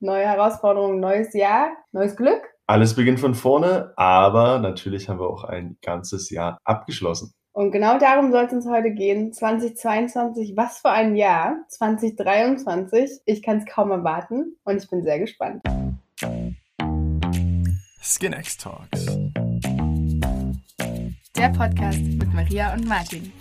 Neue Herausforderungen, neues Jahr, neues Glück. Alles beginnt von vorne, aber natürlich haben wir auch ein ganzes Jahr abgeschlossen. Und genau darum soll es uns heute gehen. 2022, was für ein Jahr. 2023, ich kann es kaum erwarten und ich bin sehr gespannt. SkinX Talks. Der Podcast mit Maria und Martin.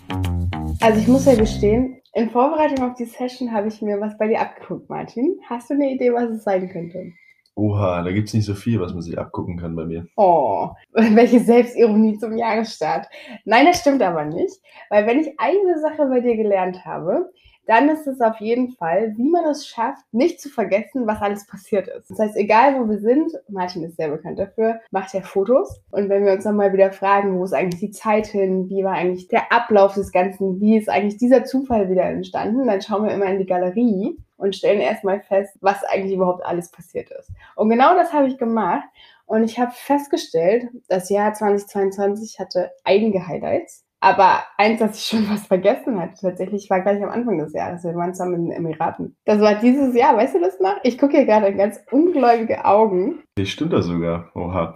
Also ich muss ja gestehen, in Vorbereitung auf die Session habe ich mir was bei dir abgeguckt, Martin. Hast du eine Idee, was es sein könnte? Oha, da gibt es nicht so viel, was man sich abgucken kann bei mir. Oh, welche Selbstironie zum Jahresstart. Nein, das stimmt aber nicht, weil wenn ich eine Sache bei dir gelernt habe, dann ist es auf jeden Fall, wie man es schafft, nicht zu vergessen, was alles passiert ist. Das heißt, egal wo wir sind, Martin ist sehr bekannt dafür, macht er Fotos. Und wenn wir uns dann mal wieder fragen, wo ist eigentlich die Zeit hin, wie war eigentlich der Ablauf des Ganzen, wie ist eigentlich dieser Zufall wieder entstanden, dann schauen wir immer in die Galerie und stellen erstmal fest, was eigentlich überhaupt alles passiert ist. Und genau das habe ich gemacht. Und ich habe festgestellt, das Jahr 2022 hatte einige Highlights. Aber eins, das ich schon was vergessen hatte, tatsächlich war gleich am Anfang des Jahres. Wir waren zusammen in den Emiraten. Das war dieses Jahr, weißt du das noch? Ich gucke hier gerade in ganz ungläubige Augen. Das stimmt da sogar. Oha.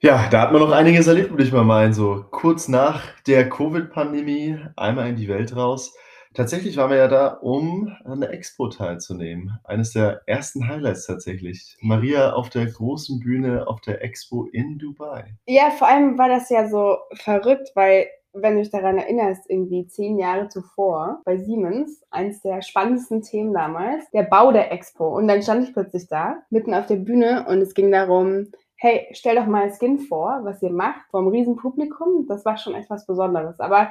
Ja, da hat man noch einiges erlebt, würde ich mal meinen. So kurz nach der Covid-Pandemie einmal in die Welt raus. Tatsächlich waren wir ja da, um an der Expo teilzunehmen. Eines der ersten Highlights tatsächlich. Maria auf der großen Bühne auf der Expo in Dubai. Ja, vor allem war das ja so verrückt, weil wenn du dich daran erinnerst, irgendwie zehn Jahre zuvor bei Siemens, eins der spannendsten Themen damals, der Bau der Expo. Und dann stand ich plötzlich da, mitten auf der Bühne und es ging darum, hey, stell doch mal Skin vor, was ihr macht, vom Riesenpublikum. Das war schon etwas Besonderes. Aber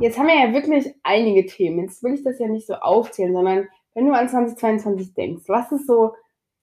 jetzt haben wir ja wirklich einige Themen. Jetzt will ich das ja nicht so aufzählen, sondern wenn du an 2022 denkst, was ist so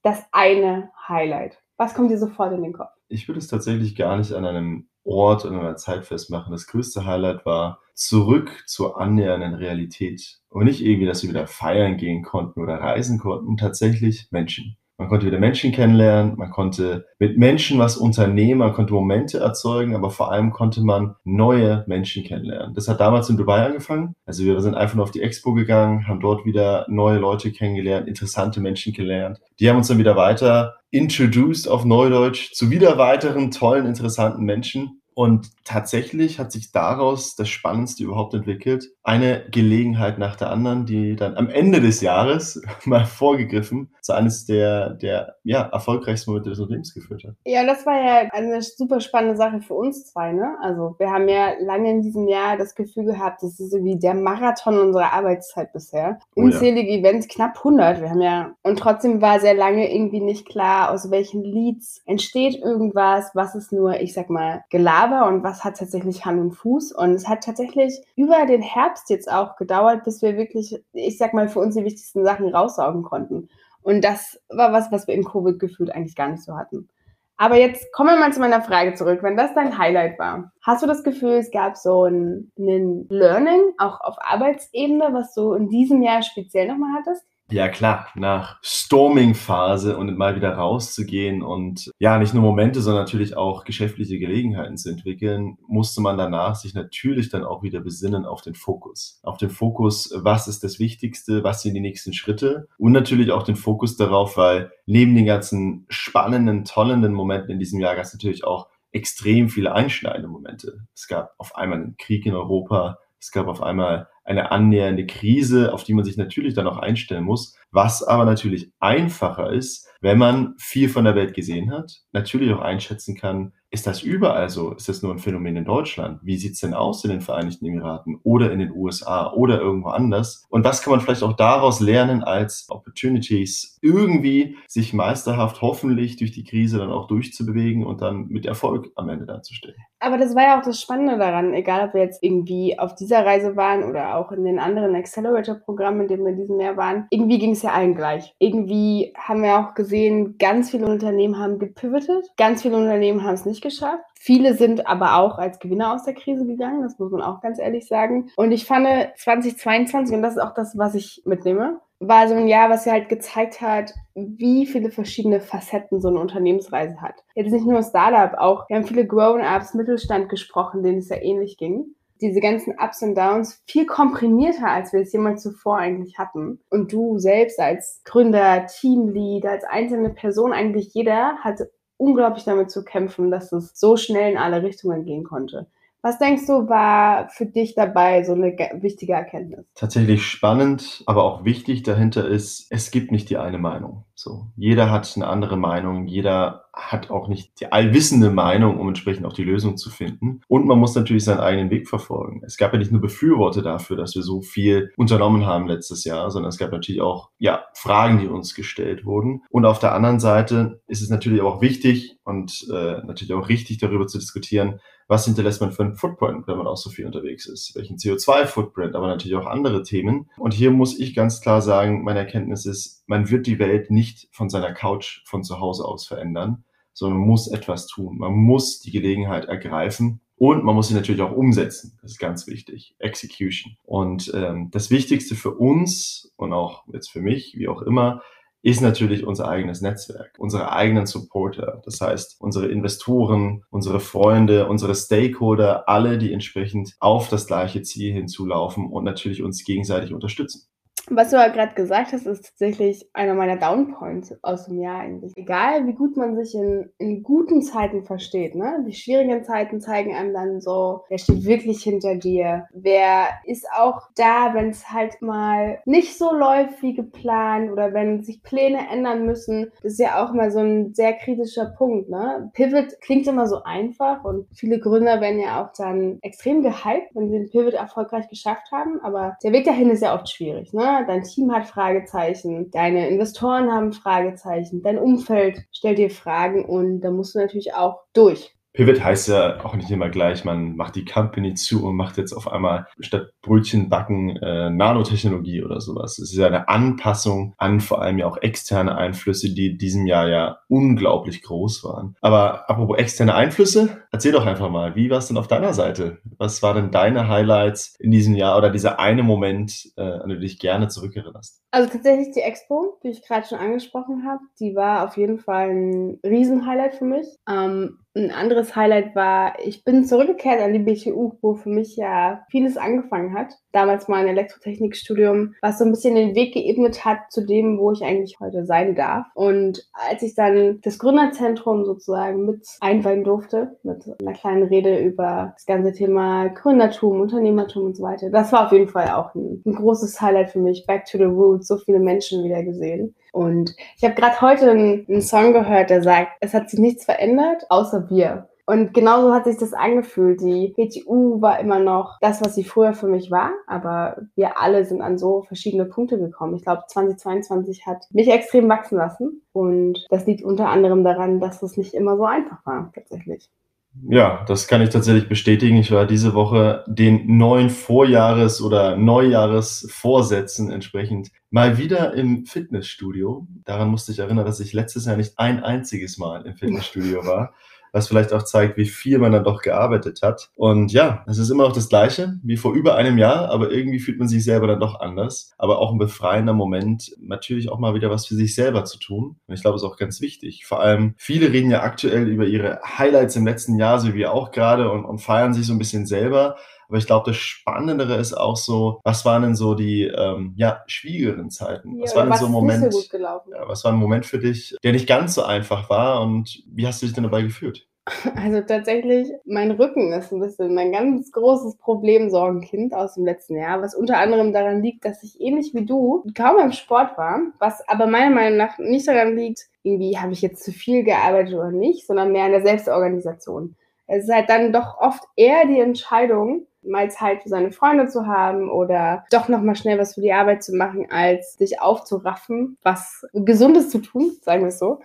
das eine Highlight? Was kommt dir sofort in den Kopf? Ich würde es tatsächlich gar nicht an einem Ort und einer Zeit festmachen. Das größte Highlight war zurück zur annähernden Realität. Und nicht irgendwie, dass wir wieder feiern gehen konnten oder reisen konnten, tatsächlich Menschen. Man konnte wieder Menschen kennenlernen, man konnte mit Menschen was unternehmen, man konnte Momente erzeugen, aber vor allem konnte man neue Menschen kennenlernen. Das hat damals in Dubai angefangen. Also wir sind einfach nur auf die Expo gegangen, haben dort wieder neue Leute kennengelernt, interessante Menschen kennengelernt. Die haben uns dann wieder weiter introduced auf Neudeutsch zu wieder weiteren tollen, interessanten Menschen. Und tatsächlich hat sich daraus das Spannendste überhaupt entwickelt. Eine Gelegenheit nach der anderen, die dann am Ende des Jahres mal vorgegriffen zu eines der, der ja, erfolgreichsten Momente des Unternehmens geführt hat. Ja, das war ja eine super spannende Sache für uns zwei. Ne? Also wir haben ja lange in diesem Jahr das Gefühl gehabt, das ist so wie der Marathon unserer Arbeitszeit bisher. Unzählige oh ja. Events, knapp 100. Wir haben ja, und trotzdem war sehr lange irgendwie nicht klar, aus welchen Leads entsteht irgendwas, was ist nur, ich sag mal, geladen Gelaber und was hat tatsächlich Hand und Fuß. Und es hat tatsächlich über den Herbst jetzt auch gedauert, bis wir wirklich, ich sag mal, für uns die wichtigsten Sachen raussaugen konnten. Und das war was, was wir in Covid gefühlt eigentlich gar nicht so hatten. Aber jetzt kommen wir mal zu meiner Frage zurück. Wenn das dein Highlight war, hast du das Gefühl, es gab so ein, ein Learning, auch auf Arbeitsebene, was du in diesem Jahr speziell nochmal hattest? Ja klar, nach Storming-Phase und mal wieder rauszugehen und ja, nicht nur Momente, sondern natürlich auch geschäftliche Gelegenheiten zu entwickeln, musste man danach sich natürlich dann auch wieder besinnen auf den Fokus. Auf den Fokus, was ist das Wichtigste, was sind die nächsten Schritte und natürlich auch den Fokus darauf, weil neben den ganzen spannenden, tollenden Momenten in diesem Jahr gab es natürlich auch extrem viele einschneidende Momente. Es gab auf einmal einen Krieg in Europa, es gab auf einmal eine annähernde Krise, auf die man sich natürlich dann auch einstellen muss, was aber natürlich einfacher ist, wenn man viel von der Welt gesehen hat, natürlich auch einschätzen kann, ist das überall so? Ist das nur ein Phänomen in Deutschland? Wie sieht's denn aus in den Vereinigten Emiraten oder in den USA oder irgendwo anders? Und was kann man vielleicht auch daraus lernen als Opportunities, irgendwie sich meisterhaft hoffentlich durch die Krise dann auch durchzubewegen und dann mit Erfolg am Ende dazustehen? Aber das war ja auch das Spannende daran, egal ob wir jetzt irgendwie auf dieser Reise waren oder auch in den anderen Accelerator-Programmen, in denen wir in diesem Jahr waren. Irgendwie ging es ja allen gleich. Irgendwie haben wir auch gesehen, ganz viele Unternehmen haben gepivotet, ganz viele Unternehmen haben es nicht geschafft. Viele sind aber auch als Gewinner aus der Krise gegangen, das muss man auch ganz ehrlich sagen. Und ich fand 2022, und das ist auch das, was ich mitnehme, war so ein Jahr, was ja halt gezeigt hat, wie viele verschiedene Facetten so eine Unternehmensreise hat. Jetzt nicht nur Startup, auch wir haben viele Grown-ups, Mittelstand gesprochen, denen es ja ähnlich ging diese ganzen Ups und Downs viel komprimierter, als wir es jemals zuvor eigentlich hatten. Und du selbst als Gründer, Teamlead, als einzelne Person, eigentlich jeder hat unglaublich damit zu kämpfen, dass es so schnell in alle Richtungen gehen konnte. Was denkst du, war für dich dabei so eine wichtige Erkenntnis? Tatsächlich spannend, aber auch wichtig dahinter ist, es gibt nicht die eine Meinung. So, jeder hat eine andere Meinung, jeder hat auch nicht die allwissende Meinung, um entsprechend auch die Lösung zu finden. Und man muss natürlich seinen eigenen Weg verfolgen. Es gab ja nicht nur Befürworte dafür, dass wir so viel unternommen haben letztes Jahr, sondern es gab natürlich auch, ja, Fragen, die uns gestellt wurden. Und auf der anderen Seite ist es natürlich auch wichtig und äh, natürlich auch richtig darüber zu diskutieren, was hinterlässt man für einen Footprint, wenn man auch so viel unterwegs ist? Welchen CO2-Footprint, aber natürlich auch andere Themen. Und hier muss ich ganz klar sagen, meine Erkenntnis ist, man wird die Welt nicht von seiner Couch von zu Hause aus verändern, sondern man muss etwas tun. Man muss die Gelegenheit ergreifen und man muss sie natürlich auch umsetzen. Das ist ganz wichtig. Execution. Und ähm, das Wichtigste für uns und auch jetzt für mich, wie auch immer, ist natürlich unser eigenes Netzwerk, unsere eigenen Supporter, das heißt unsere Investoren, unsere Freunde, unsere Stakeholder, alle, die entsprechend auf das gleiche Ziel hinzulaufen und natürlich uns gegenseitig unterstützen. Was du ja gerade gesagt hast, ist tatsächlich einer meiner Downpoints aus dem Jahr eigentlich. Egal, wie gut man sich in, in guten Zeiten versteht, ne? Die schwierigen Zeiten zeigen einem dann so, wer steht wirklich hinter dir? Wer ist auch da, wenn es halt mal nicht so läuft wie geplant oder wenn sich Pläne ändern müssen? Das ist ja auch immer so ein sehr kritischer Punkt, ne? Pivot klingt immer so einfach und viele Gründer werden ja auch dann extrem gehypt, wenn sie den Pivot erfolgreich geschafft haben, aber der Weg dahin ist ja oft schwierig, ne? Dein Team hat Fragezeichen, deine Investoren haben Fragezeichen, dein Umfeld stellt dir Fragen und da musst du natürlich auch durch. Pivot heißt ja auch nicht immer gleich, man macht die Company zu und macht jetzt auf einmal statt Brötchen backen äh, Nanotechnologie oder sowas. Es ist ja eine Anpassung an vor allem ja auch externe Einflüsse, die in diesem Jahr ja unglaublich groß waren. Aber apropos externe Einflüsse, erzähl doch einfach mal, wie war es denn auf deiner Seite? Was waren denn deine Highlights in diesem Jahr oder dieser eine Moment, äh, an den du dich gerne zurückerinnerst? Also tatsächlich die Expo, die ich gerade schon angesprochen habe, die war auf jeden Fall ein Riesenhighlight für mich. Ähm, ein anderes Highlight war, ich bin zurückgekehrt an die BTU, wo für mich ja vieles angefangen hat. Damals mein Elektrotechnikstudium, was so ein bisschen den Weg geebnet hat zu dem, wo ich eigentlich heute sein darf. Und als ich dann das Gründerzentrum sozusagen mit einweihen durfte, mit einer kleinen Rede über das ganze Thema Gründertum, Unternehmertum und so weiter, das war auf jeden Fall auch ein, ein großes Highlight für mich. Back to the roots, so viele Menschen wieder gesehen. Und ich habe gerade heute einen, einen Song gehört, der sagt, es hat sich nichts verändert, außer wir. Und genauso hat sich das angefühlt. Die PTU war immer noch das, was sie früher für mich war, aber wir alle sind an so verschiedene Punkte gekommen. Ich glaube, 2022 hat mich extrem wachsen lassen und das liegt unter anderem daran, dass es nicht immer so einfach war, tatsächlich. Ja, das kann ich tatsächlich bestätigen. Ich war diese Woche den neuen Vorjahres- oder Neujahresvorsätzen entsprechend mal wieder im Fitnessstudio. Daran musste ich erinnern, dass ich letztes Jahr nicht ein einziges Mal im Fitnessstudio war was vielleicht auch zeigt, wie viel man dann doch gearbeitet hat. Und ja, es ist immer noch das Gleiche wie vor über einem Jahr, aber irgendwie fühlt man sich selber dann doch anders. Aber auch ein befreiender Moment, natürlich auch mal wieder was für sich selber zu tun. Und ich glaube, es ist auch ganz wichtig. Vor allem, viele reden ja aktuell über ihre Highlights im letzten Jahr, so wie wir auch gerade, und, und feiern sich so ein bisschen selber. Aber ich glaube, das Spannendere ist auch so, was waren denn so die ähm, ja, schwierigeren Zeiten? Ja, was war denn so ein Moment? So ja, was war ein Moment für dich, der nicht ganz so einfach war und wie hast du dich denn dabei gefühlt? Also tatsächlich, mein Rücken ist ein bisschen mein ganz großes Problemsorgenkind aus dem letzten Jahr, was unter anderem daran liegt, dass ich ähnlich wie du kaum im Sport war, was aber meiner Meinung nach nicht daran liegt, irgendwie habe ich jetzt zu viel gearbeitet oder nicht, sondern mehr an der Selbstorganisation. Es ist halt dann doch oft eher die Entscheidung, mal Zeit für seine Freunde zu haben oder doch nochmal schnell was für die Arbeit zu machen, als sich aufzuraffen, was Gesundes zu tun, sagen wir es so.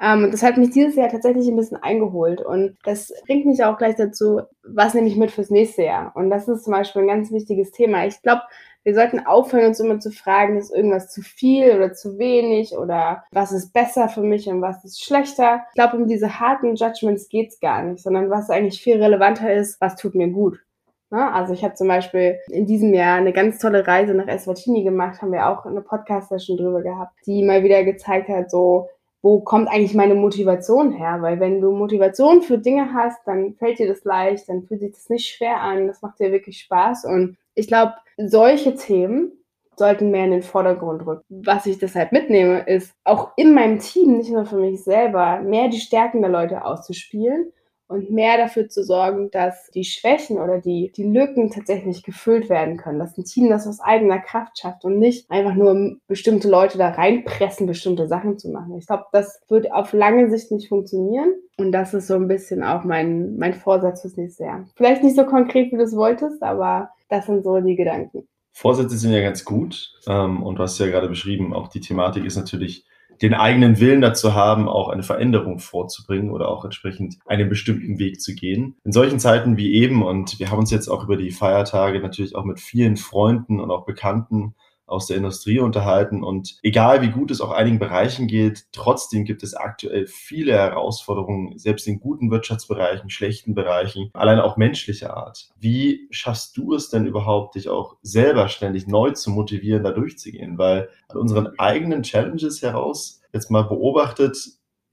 Ähm, das hat mich dieses Jahr tatsächlich ein bisschen eingeholt. Und das bringt mich auch gleich dazu, was nehme ich mit fürs nächste Jahr? Und das ist zum Beispiel ein ganz wichtiges Thema. Ich glaube, wir sollten aufhören, uns immer zu fragen, ist irgendwas zu viel oder zu wenig oder was ist besser für mich und was ist schlechter. Ich glaube, um diese harten Judgments geht's gar nicht, sondern was eigentlich viel relevanter ist, was tut mir gut. Ne? Also ich habe zum Beispiel in diesem Jahr eine ganz tolle Reise nach Eswatini gemacht, haben wir auch eine Podcast-Session drüber gehabt, die mal wieder gezeigt hat, so wo kommt eigentlich meine Motivation her? Weil wenn du Motivation für Dinge hast, dann fällt dir das leicht, dann fühlt sich das nicht schwer an, das macht dir wirklich Spaß. Und ich glaube, solche Themen sollten mehr in den Vordergrund rücken. Was ich deshalb mitnehme, ist auch in meinem Team, nicht nur für mich selber, mehr die Stärken der Leute auszuspielen und mehr dafür zu sorgen, dass die Schwächen oder die, die Lücken tatsächlich gefüllt werden können. Dass ein Team das aus eigener Kraft schafft und nicht einfach nur bestimmte Leute da reinpressen, bestimmte Sachen zu machen. Ich glaube, das wird auf lange Sicht nicht funktionieren. Und das ist so ein bisschen auch mein, mein Vorsatz fürs nächste Jahr. Vielleicht nicht so konkret, wie du es wolltest, aber das sind so die Gedanken. Vorsätze sind ja ganz gut. Ähm, und du hast ja gerade beschrieben, auch die Thematik ist natürlich den eigenen Willen dazu haben, auch eine Veränderung vorzubringen oder auch entsprechend einen bestimmten Weg zu gehen. In solchen Zeiten wie eben, und wir haben uns jetzt auch über die Feiertage natürlich auch mit vielen Freunden und auch Bekannten aus der Industrie unterhalten. Und egal wie gut es auch einigen Bereichen geht, trotzdem gibt es aktuell viele Herausforderungen, selbst in guten Wirtschaftsbereichen, schlechten Bereichen, allein auch menschlicher Art. Wie schaffst du es denn überhaupt, dich auch selber ständig neu zu motivieren, da durchzugehen? Weil an unseren eigenen Challenges heraus, jetzt mal beobachtet,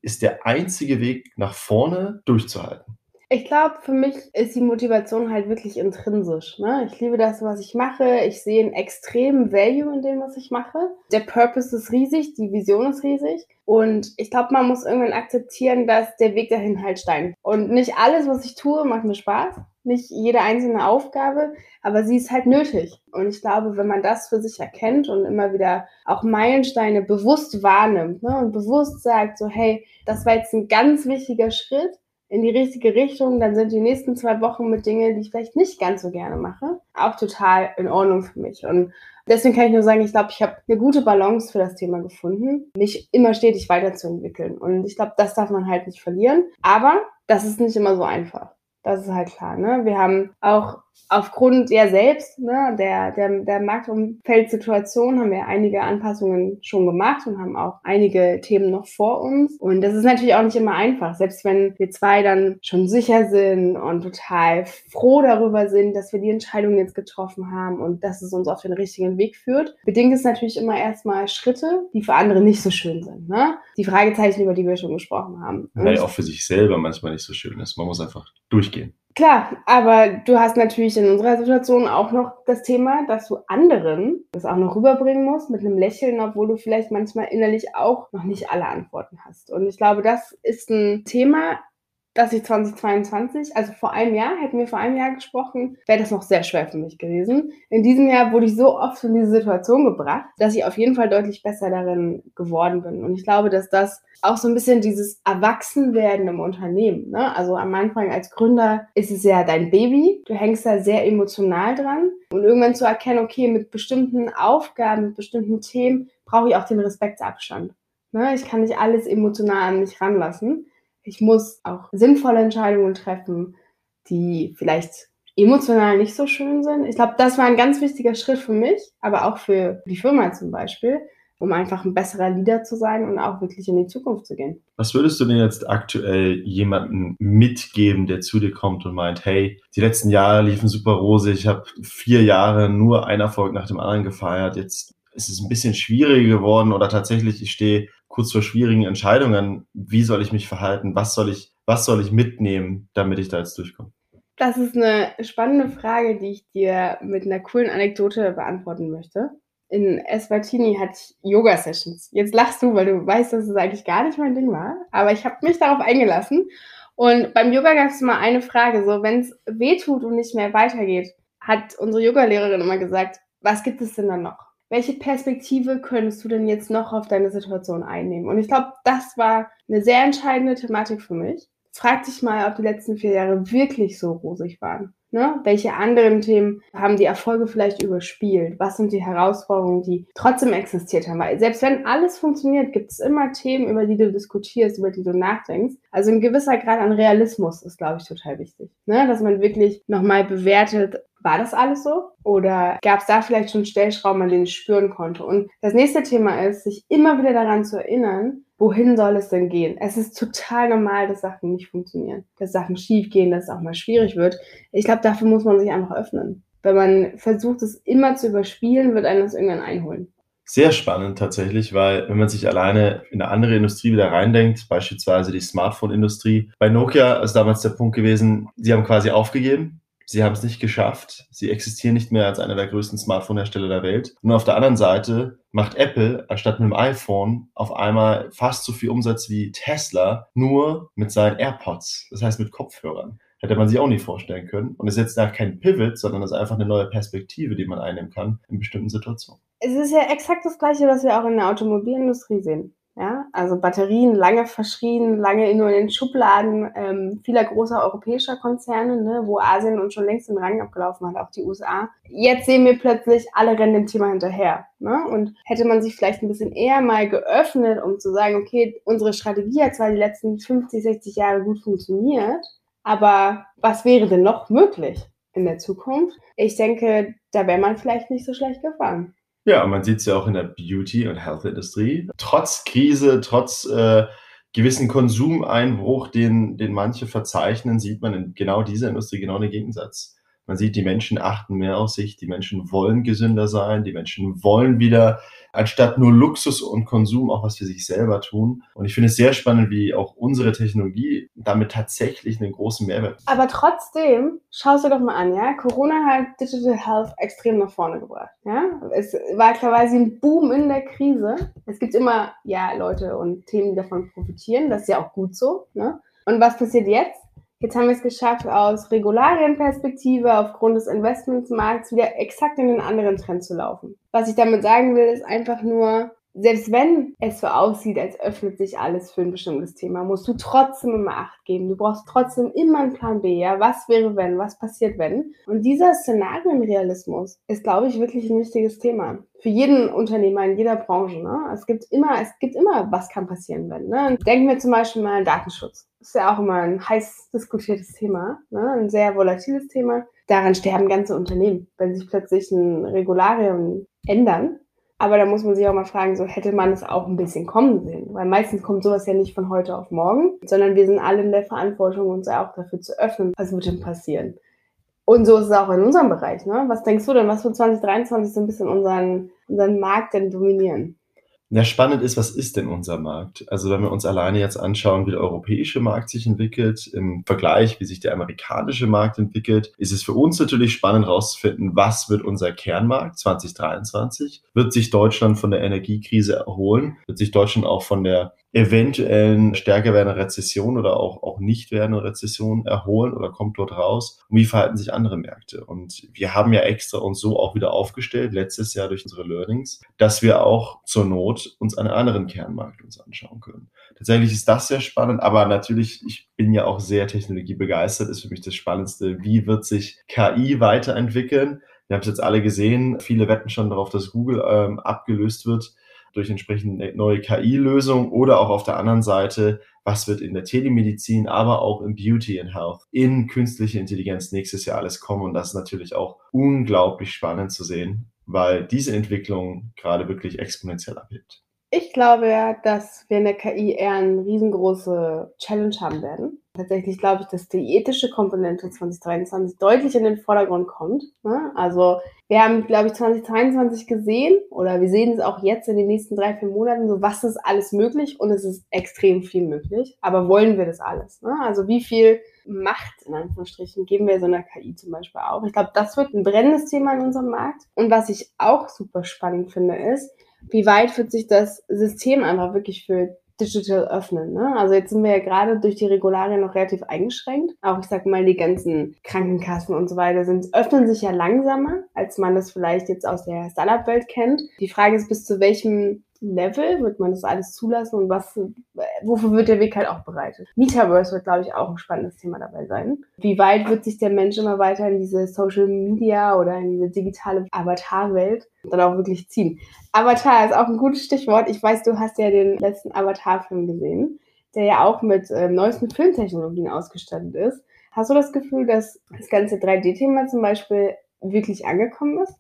ist der einzige Weg nach vorne durchzuhalten. Ich glaube, für mich ist die Motivation halt wirklich intrinsisch. Ne? Ich liebe das, was ich mache. Ich sehe einen extremen Value in dem, was ich mache. Der Purpose ist riesig, die Vision ist riesig. Und ich glaube, man muss irgendwann akzeptieren, dass der Weg dahin halt steigt. Und nicht alles, was ich tue, macht mir Spaß. Nicht jede einzelne Aufgabe, aber sie ist halt nötig. Und ich glaube, wenn man das für sich erkennt und immer wieder auch Meilensteine bewusst wahrnimmt ne, und bewusst sagt, so hey, das war jetzt ein ganz wichtiger Schritt, in die richtige Richtung, dann sind die nächsten zwei Wochen mit Dingen, die ich vielleicht nicht ganz so gerne mache, auch total in Ordnung für mich. Und deswegen kann ich nur sagen, ich glaube, ich habe eine gute Balance für das Thema gefunden, mich immer stetig weiterzuentwickeln. Und ich glaube, das darf man halt nicht verlieren. Aber das ist nicht immer so einfach. Das ist halt klar. Ne? Wir haben auch aufgrund ja selbst ne, der, der, der Marktumfeldsituation haben wir einige Anpassungen schon gemacht und haben auch einige Themen noch vor uns. Und das ist natürlich auch nicht immer einfach, selbst wenn wir zwei dann schon sicher sind und total froh darüber sind, dass wir die Entscheidung jetzt getroffen haben und dass es uns auf den richtigen Weg führt. Bedingt es natürlich immer erstmal Schritte, die für andere nicht so schön sind. Ne? Die Fragezeichen, über die wir schon gesprochen haben. Weil auch für sich selber manchmal nicht so schön ist. Man muss einfach durchgehen. Klar, aber du hast natürlich in unserer Situation auch noch das Thema, dass du anderen das auch noch rüberbringen musst mit einem Lächeln, obwohl du vielleicht manchmal innerlich auch noch nicht alle Antworten hast. Und ich glaube, das ist ein Thema, dass ich 2022, also vor einem Jahr, hätten wir vor einem Jahr gesprochen, wäre das noch sehr schwer für mich gewesen. In diesem Jahr wurde ich so oft in diese Situation gebracht, dass ich auf jeden Fall deutlich besser darin geworden bin. Und ich glaube, dass das auch so ein bisschen dieses Erwachsenwerden im Unternehmen. Ne? Also am Anfang als Gründer ist es ja dein Baby. Du hängst da sehr emotional dran. Und irgendwann zu erkennen, okay, mit bestimmten Aufgaben, mit bestimmten Themen brauche ich auch den Respektabstand. Ne? Ich kann nicht alles emotional an mich ranlassen. Ich muss auch sinnvolle Entscheidungen treffen, die vielleicht emotional nicht so schön sind. Ich glaube, das war ein ganz wichtiger Schritt für mich, aber auch für die Firma zum Beispiel, um einfach ein besserer Leader zu sein und auch wirklich in die Zukunft zu gehen. Was würdest du denn jetzt aktuell jemandem mitgeben, der zu dir kommt und meint, hey, die letzten Jahre liefen super rosig, ich habe vier Jahre nur ein Erfolg nach dem anderen gefeiert, jetzt ist es ein bisschen schwieriger geworden oder tatsächlich, ich stehe kurz vor schwierigen Entscheidungen. Wie soll ich mich verhalten? Was soll ich, was soll ich mitnehmen, damit ich da jetzt durchkomme? Das ist eine spannende Frage, die ich dir mit einer coolen Anekdote beantworten möchte. In Eswatini hatte ich Yoga-Sessions. Jetzt lachst du, weil du weißt, dass es eigentlich gar nicht mein Ding war. Aber ich habe mich darauf eingelassen. Und beim Yoga gab es mal eine Frage, so wenn es weh tut und nicht mehr weitergeht, hat unsere Yoga-Lehrerin immer gesagt, was gibt es denn dann noch? Welche Perspektive könntest du denn jetzt noch auf deine Situation einnehmen? Und ich glaube, das war eine sehr entscheidende Thematik für mich. Frag dich mal, ob die letzten vier Jahre wirklich so rosig waren. Ne? Welche anderen Themen haben die Erfolge vielleicht überspielt? Was sind die Herausforderungen, die trotzdem existiert haben? Weil selbst wenn alles funktioniert, gibt es immer Themen, über die du diskutierst, über die du nachdenkst. Also ein gewisser Grad an Realismus ist, glaube ich, total wichtig. Ne? Dass man wirklich nochmal bewertet, war das alles so? Oder gab es da vielleicht schon Stellschrauben, an denen ich spüren konnte? Und das nächste Thema ist, sich immer wieder daran zu erinnern, wohin soll es denn gehen? Es ist total normal, dass Sachen nicht funktionieren, dass Sachen schief gehen, dass es auch mal schwierig wird. Ich glaube, dafür muss man sich einfach öffnen. Wenn man versucht, es immer zu überspielen, wird einen das irgendwann einholen. Sehr spannend tatsächlich, weil wenn man sich alleine in eine andere Industrie wieder reindenkt, beispielsweise die Smartphone-Industrie, bei Nokia ist damals der Punkt gewesen, sie haben quasi aufgegeben, sie haben es nicht geschafft, sie existieren nicht mehr als einer der größten Smartphone-Hersteller der Welt. Und auf der anderen Seite macht Apple anstatt mit dem iPhone auf einmal fast so viel Umsatz wie Tesla, nur mit seinen AirPods, das heißt mit Kopfhörern hätte man sich auch nicht vorstellen können. Und es ist jetzt da kein Pivot, sondern es ist einfach eine neue Perspektive, die man einnehmen kann in bestimmten Situationen. Es ist ja exakt das Gleiche, was wir auch in der Automobilindustrie sehen. Ja, also Batterien lange verschrien, lange nur in den Schubladen ähm, vieler großer europäischer Konzerne, ne, wo Asien uns schon längst den Rang abgelaufen hat, auch die USA. Jetzt sehen wir plötzlich, alle rennen dem Thema hinterher. Ne? Und hätte man sich vielleicht ein bisschen eher mal geöffnet, um zu sagen, okay, unsere Strategie hat zwar die letzten 50, 60 Jahre gut funktioniert, aber was wäre denn noch möglich in der Zukunft? Ich denke, da wäre man vielleicht nicht so schlecht gefahren. Ja, und man sieht es ja auch in der Beauty- und Health-Industrie. Trotz Krise, trotz äh, gewissen Konsumeinbruch, den, den manche verzeichnen, sieht man in genau dieser Industrie genau den Gegensatz. Man sieht, die Menschen achten mehr auf sich, die Menschen wollen gesünder sein, die Menschen wollen wieder anstatt nur Luxus und Konsum auch was für sich selber tun. Und ich finde es sehr spannend, wie auch unsere Technologie damit tatsächlich einen großen Mehrwert. Aber trotzdem, schaust du doch mal an, ja, Corona hat Digital Health extrem nach vorne gebracht. Ja, es war quasi ein Boom in der Krise. Es gibt immer, ja, Leute und Themen, die davon profitieren. Das ist ja auch gut so. Ne? Und was passiert jetzt? Jetzt haben wir es geschafft, aus Regularienperspektive aufgrund des Investmentsmarkts wieder exakt in den anderen Trend zu laufen. Was ich damit sagen will, ist einfach nur, selbst wenn es so aussieht, als öffnet sich alles für ein bestimmtes Thema, musst du trotzdem immer Acht geben. Du brauchst trotzdem immer einen Plan B. Ja, was wäre wenn? Was passiert wenn? Und dieser Szenarienrealismus ist, glaube ich, wirklich ein wichtiges Thema für jeden Unternehmer in jeder Branche. Ne? Es gibt immer, es gibt immer, was kann passieren wenn. Ne? Denken wir zum Beispiel mal an Datenschutz. Das ist ja auch immer ein heiß diskutiertes Thema, ne? ein sehr volatiles Thema. Daran sterben ganze Unternehmen, wenn sich plötzlich ein Regularien ändern aber da muss man sich auch mal fragen, so hätte man es auch ein bisschen kommen sehen. Weil meistens kommt sowas ja nicht von heute auf morgen, sondern wir sind alle in der Verantwortung, uns auch dafür zu öffnen, was wird denn passieren. Und so ist es auch in unserem Bereich. Ne? Was denkst du denn, was für 2023 so ein bisschen unseren, unseren Markt denn dominieren? Ja, spannend ist, was ist denn unser Markt? Also wenn wir uns alleine jetzt anschauen, wie der europäische Markt sich entwickelt, im Vergleich, wie sich der amerikanische Markt entwickelt, ist es für uns natürlich spannend herauszufinden, was wird unser Kernmarkt 2023? Wird sich Deutschland von der Energiekrise erholen? Wird sich Deutschland auch von der eventuellen stärker werdenden Rezession oder auch, auch nicht werdenden Rezession erholen oder kommt dort raus? Und wie verhalten sich andere Märkte? Und wir haben ja extra uns so auch wieder aufgestellt, letztes Jahr durch unsere Learnings, dass wir auch zur Not uns einen anderen Kernmarkt uns anschauen können. Tatsächlich ist das sehr spannend, aber natürlich, ich bin ja auch sehr technologiebegeistert, ist für mich das Spannendste, wie wird sich KI weiterentwickeln? Wir haben es jetzt alle gesehen, viele wetten schon darauf, dass Google ähm, abgelöst wird durch entsprechend neue KI-Lösungen oder auch auf der anderen Seite, was wird in der Telemedizin, aber auch im Beauty and Health in künstliche Intelligenz nächstes Jahr alles kommen. Und das ist natürlich auch unglaublich spannend zu sehen, weil diese Entwicklung gerade wirklich exponentiell abhebt. Ich glaube dass wir in der KI eher eine riesengroße Challenge haben werden. Tatsächlich glaube ich, dass die ethische Komponente 2023 deutlich in den Vordergrund kommt. Ne? Also wir haben, glaube ich, 2023 gesehen oder wir sehen es auch jetzt in den nächsten drei, vier Monaten, so was ist alles möglich und es ist extrem viel möglich. Aber wollen wir das alles? Ne? Also wie viel Macht, in Anführungsstrichen, geben wir so einer KI zum Beispiel auch? Ich glaube, das wird ein brennendes Thema in unserem Markt. Und was ich auch super spannend finde, ist, wie weit wird sich das System einfach wirklich für Digital öffnen. Ne? Also jetzt sind wir ja gerade durch die Regularien noch relativ eingeschränkt. Auch ich sag mal, die ganzen Krankenkassen und so weiter sind, öffnen sich ja langsamer, als man das vielleicht jetzt aus der Startup-Welt kennt. Die Frage ist, bis zu welchem Level wird man das alles zulassen und was, wofür wird der Weg halt auch bereitet? Metaverse wird, glaube ich, auch ein spannendes Thema dabei sein. Wie weit wird sich der Mensch immer weiter in diese Social Media oder in diese digitale Avatar-Welt dann auch wirklich ziehen? Avatar ist auch ein gutes Stichwort. Ich weiß, du hast ja den letzten Avatar-Film gesehen, der ja auch mit äh, neuesten Filmtechnologien ausgestattet ist. Hast du das Gefühl, dass das ganze 3D-Thema zum Beispiel wirklich angekommen ist?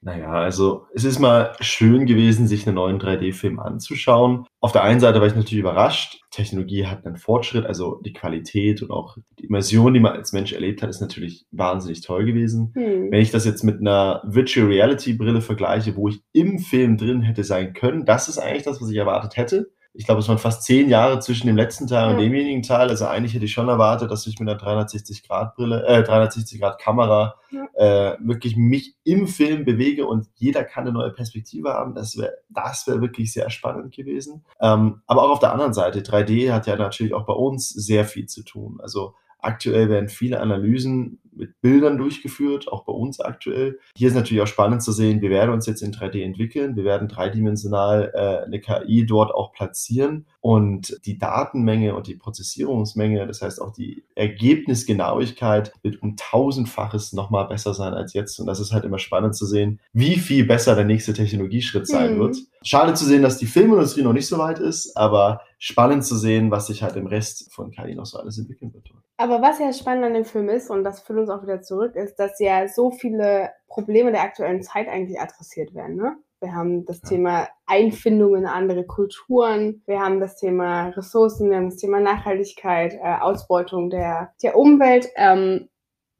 Naja, also es ist mal schön gewesen, sich einen neuen 3D-Film anzuschauen. Auf der einen Seite war ich natürlich überrascht. Technologie hat einen Fortschritt, also die Qualität und auch die Immersion, die man als Mensch erlebt hat, ist natürlich wahnsinnig toll gewesen. Hm. Wenn ich das jetzt mit einer Virtual Reality Brille vergleiche, wo ich im Film drin hätte sein können, das ist eigentlich das, was ich erwartet hätte ich glaube, es waren fast zehn Jahre zwischen dem letzten Teil und demjenigen Teil. Also eigentlich hätte ich schon erwartet, dass ich mit einer 360-Grad-Brille, äh, 360-Grad-Kamera Ja. äh, wirklich mich im Film bewege und jeder kann eine neue Perspektive haben. Das wäre das wäre wirklich sehr spannend gewesen. Ähm, aber auch auf der anderen Seite, 3D hat ja natürlich auch bei uns sehr viel zu tun. Also Aktuell werden viele Analysen mit Bildern durchgeführt, auch bei uns aktuell. Hier ist natürlich auch spannend zu sehen, wir werden uns jetzt in 3D entwickeln. Wir werden dreidimensional äh, eine KI dort auch platzieren und die Datenmenge und die Prozessierungsmenge, das heißt auch die Ergebnisgenauigkeit wird um tausendfaches nochmal besser sein als jetzt. Und das ist halt immer spannend zu sehen, wie viel besser der nächste Technologieschritt sein Mhm. wird. Schade zu sehen, dass die Filmindustrie noch nicht so weit ist, aber spannend zu sehen, was sich halt im Rest von KI noch so alles entwickeln wird. Aber was ja spannend an dem Film ist, und das führt uns auch wieder zurück, ist, dass ja so viele Probleme der aktuellen Zeit eigentlich adressiert werden. Ne? Wir haben das Ja. Thema Einfindung in andere Kulturen, wir haben das Thema Ressourcen, wir haben das Thema Nachhaltigkeit, äh, Ausbeutung der, der Umwelt. Ähm,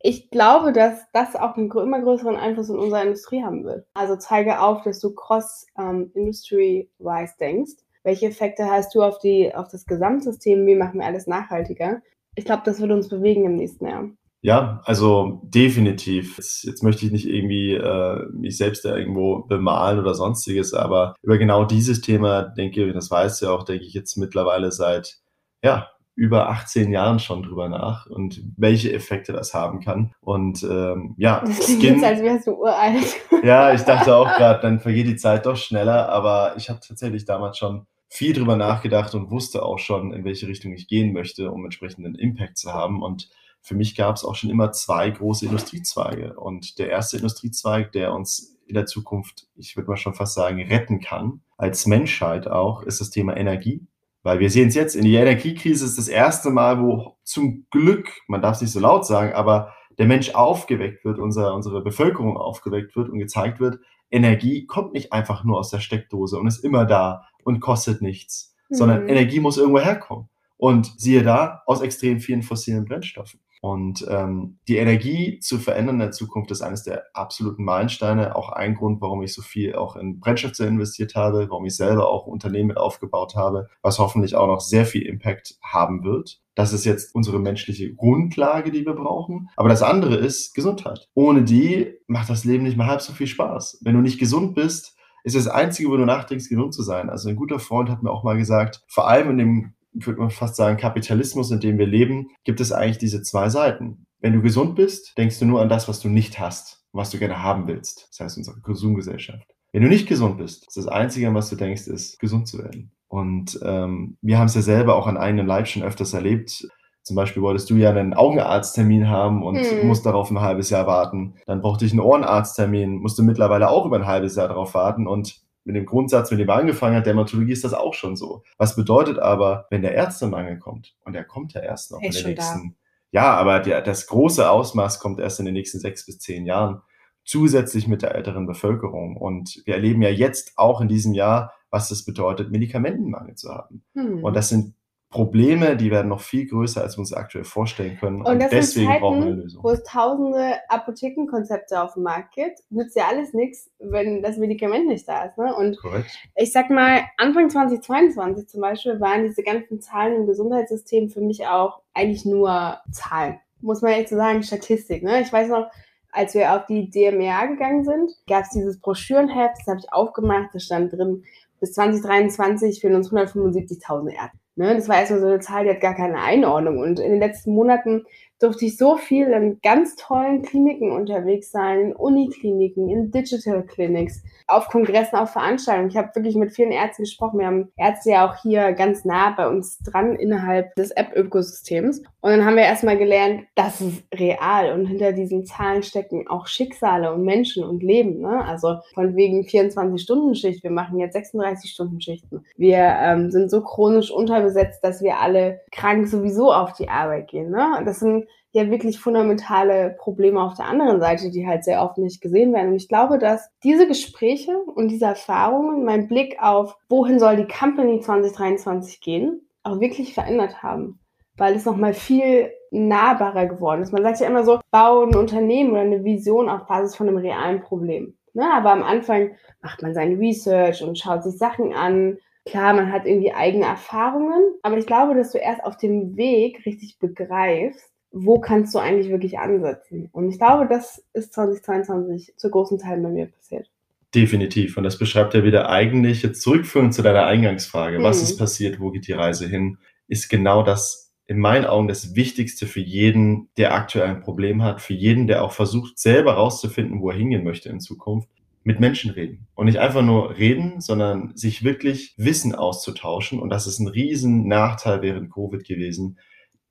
ich glaube, dass das auch einen immer größeren Einfluss in unserer Industrie haben wird. Also zeige auf, dass du cross-industry-wise denkst. Welche Effekte hast du auf, die, auf das Gesamtsystem? Wie machen wir alles nachhaltiger? Ich glaube, das wird uns bewegen im nächsten Jahr. Ja, also definitiv. Jetzt, jetzt möchte ich nicht irgendwie äh, mich selbst da irgendwo bemalen oder sonstiges, aber über genau dieses Thema denke ich, das weiß ja auch, denke ich jetzt mittlerweile seit ja über 18 Jahren schon drüber nach und welche Effekte das haben kann. Und ähm, ja, Das klingt jetzt, als wärst du uralt. ja, ich dachte auch gerade, dann vergeht die Zeit doch schneller, aber ich habe tatsächlich damals schon viel drüber nachgedacht und wusste auch schon, in welche Richtung ich gehen möchte, um entsprechenden Impact zu haben. Und für mich gab es auch schon immer zwei große Industriezweige. Und der erste Industriezweig, der uns in der Zukunft, ich würde mal schon fast sagen, retten kann, als Menschheit auch, ist das Thema Energie. Weil wir sehen es jetzt, in die Energiekrise ist das erste Mal, wo zum Glück, man darf es nicht so laut sagen, aber der Mensch aufgeweckt wird, unser, unsere Bevölkerung aufgeweckt wird und gezeigt wird, Energie kommt nicht einfach nur aus der Steckdose und ist immer da und kostet nichts, sondern Mhm. Energie muss irgendwo herkommen. Und siehe da, aus extrem vielen fossilen Brennstoffen. Und ähm, die Energie zu verändern in der Zukunft ist eines der absoluten Meilensteine. Auch ein Grund, warum ich so viel auch in Brennstoffzellen investiert habe, warum ich selber auch Unternehmen mit aufgebaut habe, was hoffentlich auch noch sehr viel Impact haben wird. Das ist jetzt unsere menschliche Grundlage, die wir brauchen. Aber das andere ist Gesundheit. Ohne die macht das Leben nicht mal halb so viel Spaß. Wenn du nicht gesund bist, ist das Einzige, wo du nachdenkst, gesund zu sein. Also ein guter Freund hat mir auch mal gesagt, vor allem in dem, würde mal fast sagen, Kapitalismus, in dem wir leben, gibt es eigentlich diese zwei Seiten. Wenn du gesund bist, denkst du nur an das, was du nicht hast, was du gerne haben willst. Das heißt unsere Konsumgesellschaft. Wenn du nicht gesund bist, ist das Einzige, an was du denkst, ist, gesund zu werden. Und ähm, wir haben es ja selber auch an eigenem Leib schon öfters erlebt. Zum Beispiel wolltest du ja einen Augenarzttermin haben und Hm. musst darauf ein halbes Jahr warten. Dann brauchte ich einen Ohrenarzttermin, musste mittlerweile auch über ein halbes Jahr darauf warten. Und mit dem Grundsatz, mit dem er angefangen hat, Dermatologie ist das auch schon so. Was bedeutet aber, wenn der Ärztemangel kommt, und der kommt ja erst noch Er in den schon da. nächsten, ja, aber der, das große Ausmaß kommt erst in den nächsten sechs bis zehn Jahren, zusätzlich mit der älteren Bevölkerung. Und wir erleben ja jetzt auch in diesem Jahr, was es bedeutet, Medikamentenmangel zu haben. Hm. Und das sind Probleme, die werden noch viel größer, als wir uns aktuell vorstellen können. Und, Und das deswegen sind brauchen wir eine Zeiten, Lösung. wo es tausende Apothekenkonzepte auf dem Markt gibt, nützt ja alles nichts, wenn das Medikament nicht da ist. Ne? Und Korrekt. ich sag mal, Anfang 2022 zum Beispiel waren diese ganzen Zahlen im Gesundheitssystem für mich auch eigentlich nur Zahlen. Muss man echt so sagen, Statistik. Ne? Ich weiß noch, als wir auf die DMEA gegangen sind, gab es dieses Broschürenheft, das habe ich aufgemacht, da stand drin, bis 2023 fehlen uns 175.000 Ärzte. Ne? Das war erstmal so eine Zahl, die hat gar keine Einordnung. Und in den letzten Monaten durfte ich so viel in ganz tollen Kliniken unterwegs sein, in Unikliniken, in Digital Clinics, auf Kongressen, auf Veranstaltungen. Ich habe wirklich mit vielen Ärzten gesprochen. Wir haben Ärzte ja auch hier ganz nah bei uns dran innerhalb des App-Ökosystems. Und dann haben wir erstmal gelernt, das ist real und hinter diesen Zahlen stecken auch Schicksale und Menschen und Leben. Ne? Also von wegen 24-Stunden-Schicht, wir machen jetzt 36-Stunden-Schichten. Wir ähm, sind so chronisch unterbesetzt, dass wir alle krank sowieso auf die Arbeit gehen. Ne? Das sind ja wirklich fundamentale Probleme auf der anderen Seite, die halt sehr oft nicht gesehen werden. Und ich glaube, dass diese Gespräche und diese Erfahrungen mein Blick auf, wohin soll die Company 2023 gehen, auch wirklich verändert haben. Weil es nochmal viel nahbarer geworden ist. Man sagt ja immer so, bau ein Unternehmen oder eine Vision auf Basis von einem realen Problem. Ne? Aber am Anfang macht man seine Research und schaut sich Sachen an. Klar, man hat irgendwie eigene Erfahrungen, aber ich glaube, dass du erst auf dem Weg richtig begreifst, wo kannst du eigentlich wirklich ansetzen. Und ich glaube, das ist 2022 zu großen Teilen bei mir passiert. Definitiv. Und das beschreibt ja wieder eigentlich, jetzt zurückführend zu deiner Eingangsfrage, mhm. was ist passiert, wo geht die Reise hin, ist genau das in meinen Augen das Wichtigste für jeden, der aktuell ein Problem hat, für jeden, der auch versucht, selber rauszufinden, wo er hingehen möchte in Zukunft, mit Menschen reden. Und nicht einfach nur reden, sondern sich wirklich Wissen auszutauschen. Und das ist ein riesen Nachteil während Covid gewesen,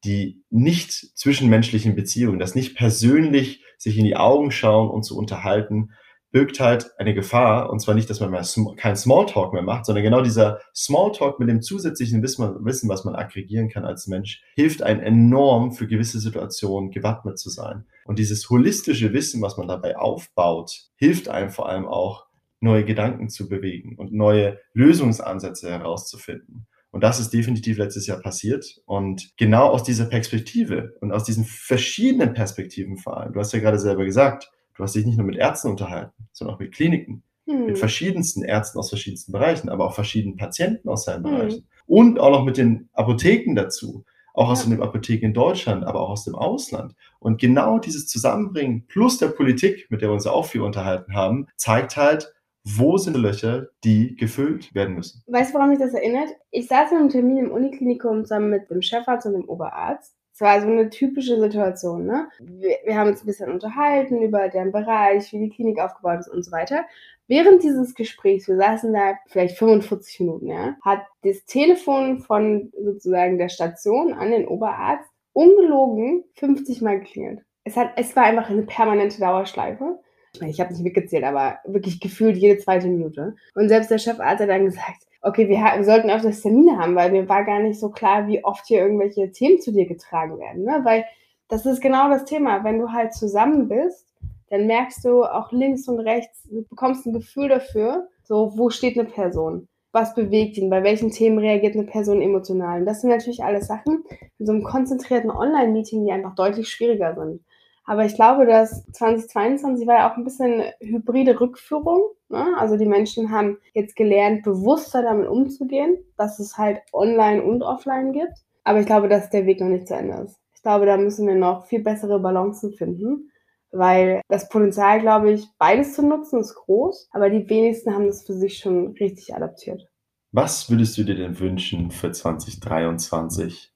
die nicht zwischenmenschlichen Beziehungen, das nicht persönlich sich in die Augen schauen und zu unterhalten, birgt halt eine Gefahr, und zwar nicht, dass man mehr sm kein Smalltalk mehr macht, sondern genau dieser Smalltalk mit dem zusätzlichen Wissen, Wissen, was man aggregieren kann als Mensch, hilft einem enorm für gewisse Situationen gewappnet zu sein. Und dieses holistische Wissen, was man dabei aufbaut, hilft einem vor allem auch, neue Gedanken zu bewegen und neue Lösungsansätze herauszufinden. Und das ist definitiv letztes Jahr passiert. Und genau aus dieser Perspektive und aus diesen verschiedenen Perspektiven vor allem, du hast ja gerade selber gesagt, Du hast dich nicht nur mit Ärzten unterhalten, sondern auch mit Kliniken, hm. mit verschiedensten Ärzten aus verschiedensten Bereichen, aber auch verschiedenen Patienten aus seinen hm. Bereichen. Und auch noch mit den Apotheken dazu. Auch aus ja. den Apotheken in Deutschland, aber auch aus dem Ausland. Und genau dieses Zusammenbringen plus der Politik, mit der wir uns auch viel unterhalten haben, zeigt halt, wo sind Löcher, die gefüllt werden müssen? Weißt du, woran mich das erinnert? Ich saß in einem Termin im Uniklinikum zusammen mit dem Chefarzt und dem Oberarzt es war so eine typische Situation, ne? Wir, wir, haben uns ein bisschen unterhalten über deren Bereich, wie die Klinik aufgebaut ist und so weiter. Während dieses Gesprächs, wir saßen da vielleicht 45 Minuten, ja, hat das Telefon von sozusagen der Station an den Oberarzt ungelogen 50 Mal geklingelt. Es, hat, es war einfach eine permanente Dauerschleife. Ich habe nicht mitgezählt, aber wirklich gefühlt jede zweite Minute. Und selbst der Chefarzt hat dann gesagt, okay, wir, wir sollten öfters Termine haben, weil mir war gar nicht so klar, wie oft hier irgendwelche Themen zu dir getragen werden. Ne? Weil das ist genau das Thema. Wenn du halt zusammen bist, dann merkst du auch links und rechts, du bekommst ein Gefühl dafür, so, wo steht eine Person? Was bewegt ihn? Bei welchen Themen reagiert eine Person emotional? Und das sind natürlich alles Sachen in so einem konzentrierten Online-Meeting, die einfach deutlich schwieriger sind. Aber ich glaube, dass 2022 war ja auch ein bisschen hybride Rückführung. Ne? Also die Menschen haben jetzt gelernt, bewusster damit umzugehen, dass es halt online und offline gibt. Aber ich glaube, dass der Weg noch nicht zu Ende ist. Ich glaube, da müssen wir noch viel bessere Balancen finden, weil das Potenzial, glaube ich, beides zu nutzen ist groß, aber die wenigsten haben das für sich schon richtig adaptiert. Was würdest du dir denn wünschen für 2023,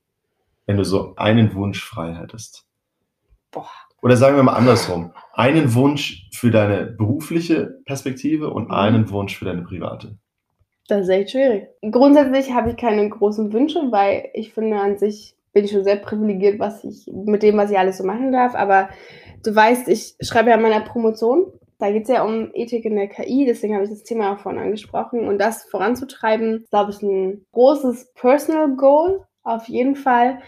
wenn du so einen Wunsch frei hättest? Boah, oder sagen wir mal andersrum, einen Wunsch für deine berufliche Perspektive und mhm. einen Wunsch für deine private? Das ist echt schwierig. Grundsätzlich habe ich keine großen Wünsche, weil ich finde an sich bin ich schon sehr privilegiert, was ich mit dem, was ich alles so machen darf. Aber du weißt, ich schreibe ja meiner Promotion. Da geht es ja um Ethik in der KI, deswegen habe ich das Thema auch vorhin angesprochen. Und das voranzutreiben, glaube ich, ein großes Personal Goal auf jeden Fall.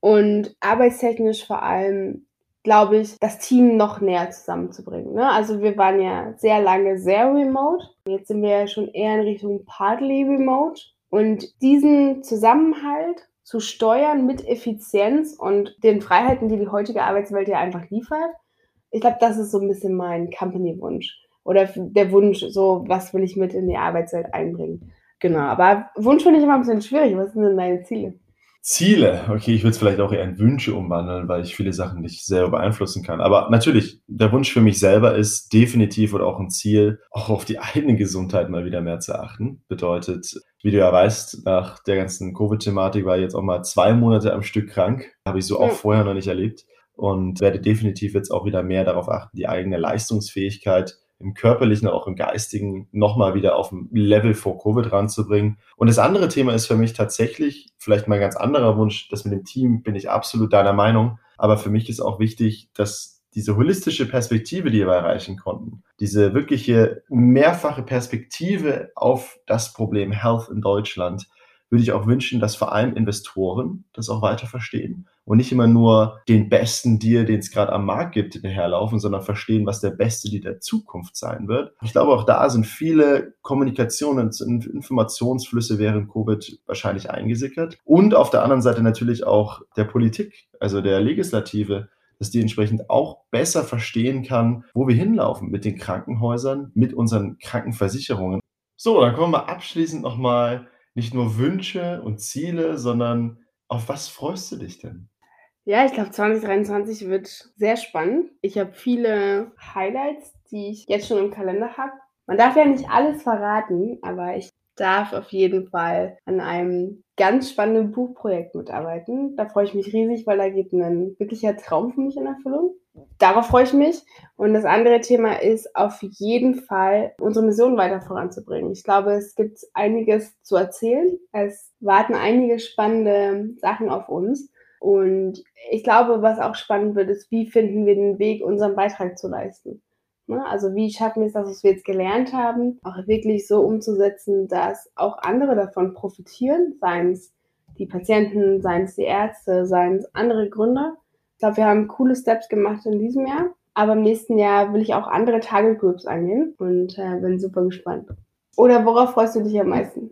Und arbeitstechnisch vor allem glaube ich, das Team noch näher zusammenzubringen. Ne? Also wir waren ja sehr lange sehr remote. Jetzt sind wir ja schon eher in Richtung partly remote. Und diesen Zusammenhalt zu steuern mit Effizienz und den Freiheiten, die die heutige Arbeitswelt ja einfach liefert, ich glaube, das ist so ein bisschen mein Company-Wunsch. Oder der Wunsch, so, was will ich mit in die Arbeitswelt einbringen. Genau, aber Wunsch finde ich immer ein bisschen schwierig. Was sind denn deine Ziele? Ziele, okay, ich würde es vielleicht auch eher in Wünsche umwandeln, weil ich viele Sachen nicht selber beeinflussen kann. Aber natürlich, der Wunsch für mich selber ist definitiv oder auch ein Ziel, auch auf die eigene Gesundheit mal wieder mehr zu achten. Bedeutet, wie du ja weißt, nach der ganzen Covid-Thematik war ich jetzt auch mal zwei Monate am Stück krank. Habe ich so auch vorher noch nicht erlebt. Und werde definitiv jetzt auch wieder mehr darauf achten, die eigene Leistungsfähigkeit im körperlichen, auch im geistigen nochmal wieder auf ein Level vor Covid ranzubringen. Und das andere Thema ist für mich tatsächlich, vielleicht mal ein ganz anderer Wunsch, das mit dem Team bin ich absolut deiner Meinung. Aber für mich ist auch wichtig, dass diese holistische Perspektive, die wir erreichen konnten, diese wirkliche mehrfache Perspektive auf das Problem Health in Deutschland, würde ich auch wünschen, dass vor allem Investoren das auch weiter verstehen und nicht immer nur den besten Deal, den es gerade am Markt gibt, hinterherlaufen, sondern verstehen, was der beste Deal der Zukunft sein wird. Ich glaube, auch da sind viele Kommunikationen und Informationsflüsse während Covid wahrscheinlich eingesickert. Und auf der anderen Seite natürlich auch der Politik, also der Legislative, dass die entsprechend auch besser verstehen kann, wo wir hinlaufen mit den Krankenhäusern, mit unseren Krankenversicherungen. So, dann kommen wir abschließend nochmal nicht nur Wünsche und Ziele, sondern auf was freust du dich denn? Ja, ich glaube, 2023 wird sehr spannend. Ich habe viele Highlights, die ich jetzt schon im Kalender habe. Man darf ja nicht alles verraten, aber ich darf auf jeden Fall an einem ganz spannenden Buchprojekt mitarbeiten. Da freue ich mich riesig, weil da geht ein wirklicher Traum für mich in Erfüllung. Darauf freue ich mich. Und das andere Thema ist auf jeden Fall, unsere Mission weiter voranzubringen. Ich glaube, es gibt einiges zu erzählen. Es warten einige spannende Sachen auf uns. Und ich glaube, was auch spannend wird, ist, wie finden wir den Weg, unseren Beitrag zu leisten. Ne? Also wie schaffen wir es, das, was wir jetzt gelernt haben, auch wirklich so umzusetzen, dass auch andere davon profitieren, seien es die Patienten, seien es die Ärzte, seien es andere Gründer. Ich glaube, wir haben coole Steps gemacht in diesem Jahr, aber im nächsten Jahr will ich auch andere Target Groups angehen und äh, bin super gespannt. Oder worauf freust du dich am meisten?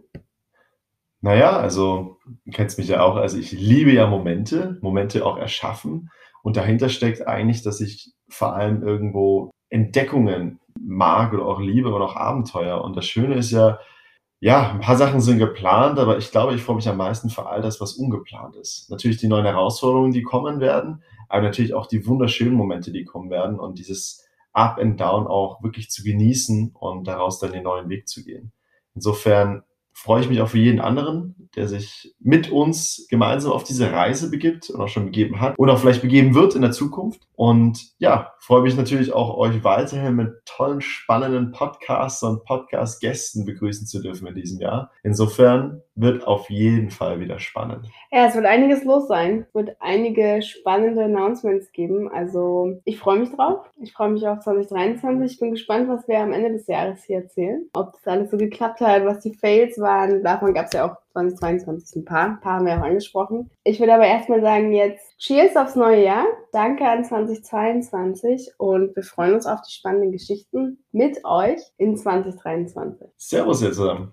Naja, also du kennst mich ja auch, also ich liebe ja Momente, Momente auch erschaffen. Und dahinter steckt eigentlich, dass ich vor allem irgendwo Entdeckungen mag oder auch liebe oder auch Abenteuer. Und das Schöne ist ja, ja, ein paar Sachen sind geplant, aber ich glaube, ich freue mich am meisten für all das, was ungeplant ist. Natürlich die neuen Herausforderungen, die kommen werden, aber natürlich auch die wunderschönen Momente, die kommen werden und dieses Up and Down auch wirklich zu genießen und daraus dann den neuen Weg zu gehen. Insofern freue ich mich auch für jeden anderen, der sich mit uns gemeinsam auf diese Reise begibt und auch schon begeben hat und auch vielleicht begeben wird in der Zukunft. Und ja, freue mich natürlich auch, euch weiterhin mit tollen, spannenden Podcasts und Podcast-Gästen begrüßen zu dürfen in diesem Jahr. Insofern wird auf jeden Fall wieder spannend. Ja, es wird einiges los sein. Es wird einige spannende Announcements geben. Also ich freue mich drauf. Ich freue mich auf 2023. Ich bin gespannt, was wir am Ende des Jahres hier erzählen. Ob das alles so geklappt hat, was die Fails waren. Davon gab es ja auch 2022 ein paar. Ein paar haben wir auch angesprochen. Ich würde aber erstmal sagen, jetzt Cheers aufs neue Jahr. Danke an 2022 und wir freuen uns auf die spannenden Geschichten mit euch in 2023. Servus ihr zusammen.